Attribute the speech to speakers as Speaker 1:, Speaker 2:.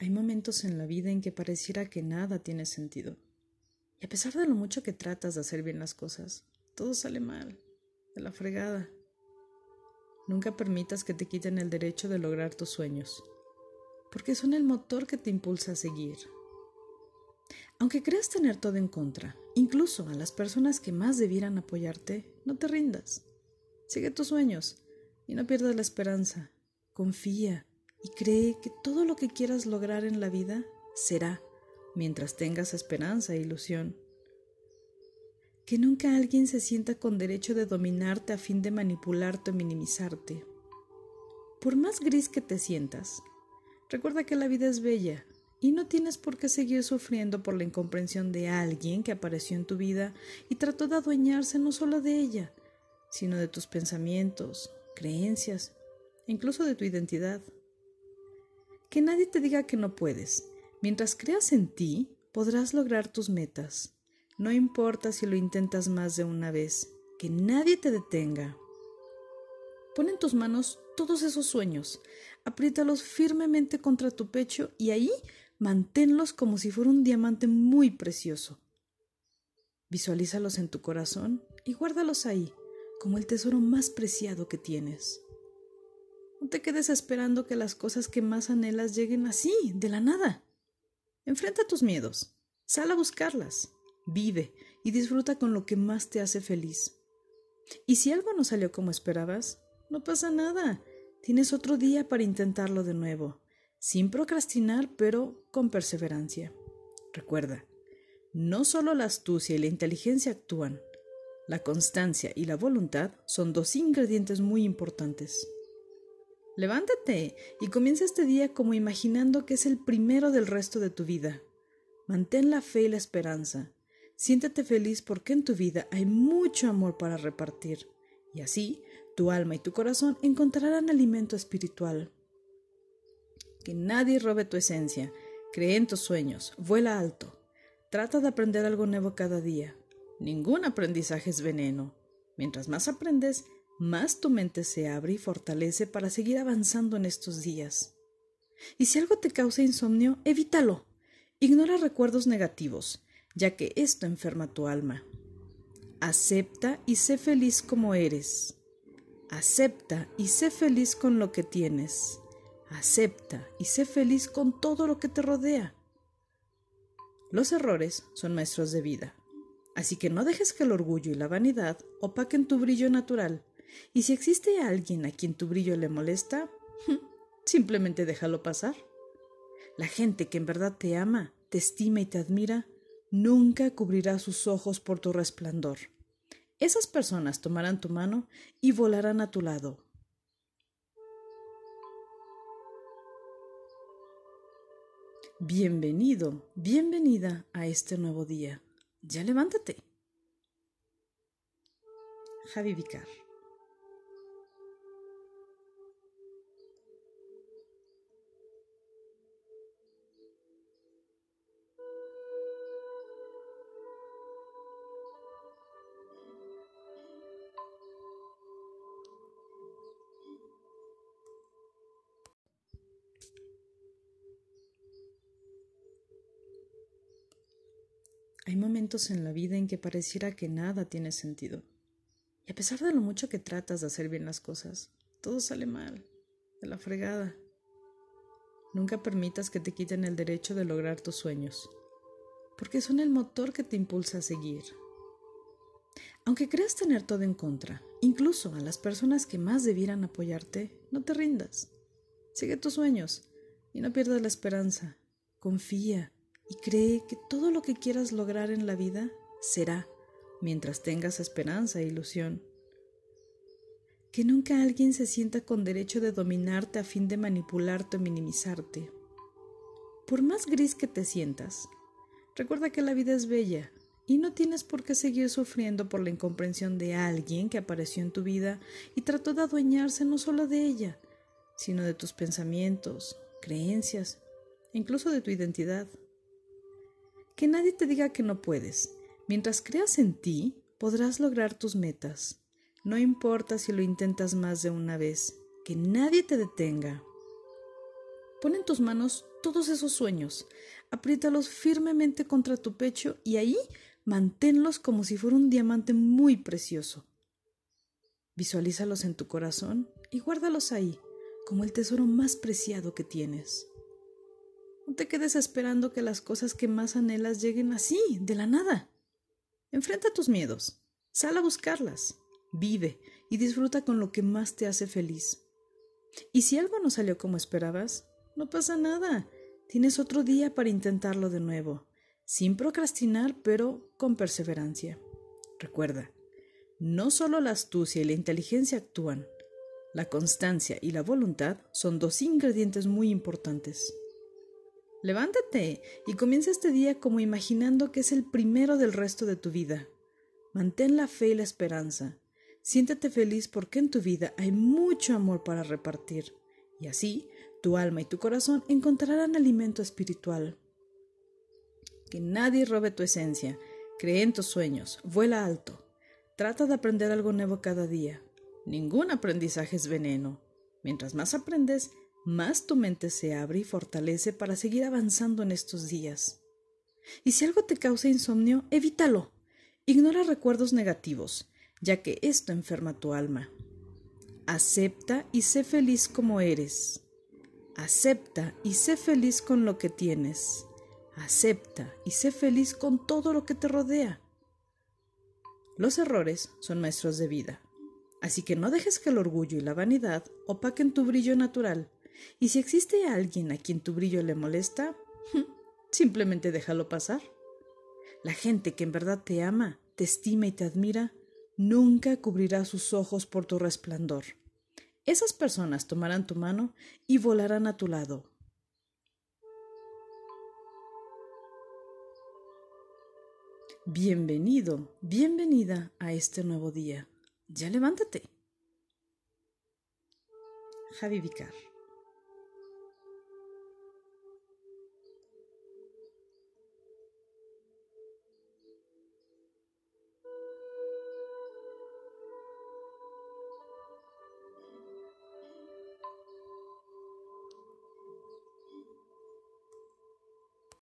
Speaker 1: Hay momentos en la vida en que pareciera que nada tiene sentido. Y a pesar de lo mucho que tratas de hacer bien las cosas, todo sale mal, de la fregada. Nunca permitas que te quiten el derecho de lograr tus sueños, porque son el motor que te impulsa a seguir. Aunque creas tener todo en contra, incluso a las personas que más debieran apoyarte, no te rindas. Sigue tus sueños y no pierdas la esperanza. Confía y cree que todo lo que quieras lograr en la vida será mientras tengas esperanza e ilusión. Que nunca alguien se sienta con derecho de dominarte a fin de manipularte o minimizarte. Por más gris que te sientas, recuerda que la vida es bella y no tienes por qué seguir sufriendo por la incomprensión de alguien que apareció en tu vida y trató de adueñarse no solo de ella, sino de tus pensamientos, creencias incluso de tu identidad. Que nadie te diga que no puedes. Mientras creas en ti, podrás lograr tus metas. No importa si lo intentas más de una vez, que nadie te detenga. Pon en tus manos todos esos sueños, apriétalos firmemente contra tu pecho y ahí manténlos como si fuera un diamante muy precioso. Visualízalos en tu corazón y guárdalos ahí, como el tesoro más preciado que tienes. No te quedes esperando que las cosas que más anhelas lleguen así, de la nada. Enfrenta tus miedos, sal a buscarlas, vive y disfruta con lo que más te hace feliz. Y si algo no salió como esperabas, no pasa nada. Tienes otro día para intentarlo de nuevo, sin procrastinar, pero con perseverancia. Recuerda, no solo la astucia y la inteligencia actúan, la constancia y la voluntad son dos ingredientes muy importantes. Levántate y comienza este día como imaginando que es el primero del resto de tu vida. Mantén la fe y la esperanza. Siéntete feliz porque en tu vida hay mucho amor para repartir. Y así, tu alma y tu corazón encontrarán alimento espiritual. Que nadie robe tu esencia. Cree en tus sueños. Vuela alto. Trata de aprender algo nuevo cada día. Ningún aprendizaje es veneno. Mientras más aprendes, más tu mente se abre y fortalece para seguir avanzando en estos días. Y si algo te causa insomnio, evítalo. Ignora recuerdos negativos, ya que esto enferma tu alma. Acepta y sé feliz como eres. Acepta y sé feliz con lo que tienes. Acepta y sé feliz con todo lo que te rodea. Los errores son maestros de vida, así que no dejes que el orgullo y la vanidad opaquen tu brillo natural y si existe alguien a quien tu brillo le molesta, simplemente déjalo pasar. La gente que en verdad te ama, te estima y te admira, nunca cubrirá sus ojos por tu resplandor. Esas personas tomarán tu mano y volarán a tu lado. Bienvenido, bienvenida a este nuevo día. Ya levántate. Javi Vicar. Hay momentos en la vida en que pareciera que nada tiene sentido. Y a pesar de lo mucho que tratas de hacer bien las cosas, todo sale mal, de la fregada. Nunca permitas que te quiten el derecho de lograr tus sueños, porque son el motor que te impulsa a seguir. Aunque creas tener todo en contra, incluso a las personas que más debieran apoyarte, no te rindas. Sigue tus sueños y no pierdas la esperanza. Confía y cree que todo lo que quieras lograr en la vida será mientras tengas esperanza e ilusión. Que nunca alguien se sienta con derecho de dominarte a fin de manipularte o minimizarte. Por más gris que te sientas, recuerda que la vida es bella y no tienes por qué seguir sufriendo por la incomprensión de alguien que apareció en tu vida y trató de adueñarse no solo de ella, sino de tus pensamientos, creencias incluso de tu identidad. Que nadie te diga que no puedes. Mientras creas en ti, podrás lograr tus metas. No importa si lo intentas más de una vez, que nadie te detenga. Pon en tus manos todos esos sueños, apriétalos firmemente contra tu pecho y ahí manténlos como si fuera un diamante muy precioso. Visualízalos en tu corazón y guárdalos ahí, como el tesoro más preciado que tienes. No te quedes esperando que las cosas que más anhelas lleguen así, de la nada. Enfrenta tus miedos, sal a buscarlas, vive y disfruta con lo que más te hace feliz. Y si algo no salió como esperabas, no pasa nada. Tienes otro día para intentarlo de nuevo, sin procrastinar, pero con perseverancia. Recuerda, no solo la astucia y la inteligencia actúan, la constancia y la voluntad son dos ingredientes muy importantes. Levántate y comienza este día como imaginando que es el primero del resto de tu vida. Mantén la fe y la esperanza. Siéntete feliz porque en tu vida hay mucho amor para repartir, y así tu alma y tu corazón encontrarán alimento espiritual. Que nadie robe tu esencia. Cree en tus sueños. Vuela alto. Trata de aprender algo nuevo cada día. Ningún aprendizaje es veneno. Mientras más aprendes, más tu mente se abre y fortalece para seguir avanzando en estos días. Y si algo te causa insomnio, evítalo. Ignora recuerdos negativos, ya que esto enferma tu alma. Acepta y sé feliz como eres. Acepta y sé feliz con lo que tienes. Acepta y sé feliz con todo lo que te rodea. Los errores son maestros de vida, así que no dejes que el orgullo y la vanidad opaquen tu brillo natural. Y si existe alguien a quien tu brillo le molesta, simplemente déjalo pasar. La gente que en verdad te ama, te estima y te admira, nunca cubrirá sus ojos por tu resplandor. Esas personas tomarán tu mano y volarán a tu lado. Bienvenido, bienvenida a este nuevo día. Ya levántate. Javi Vicar.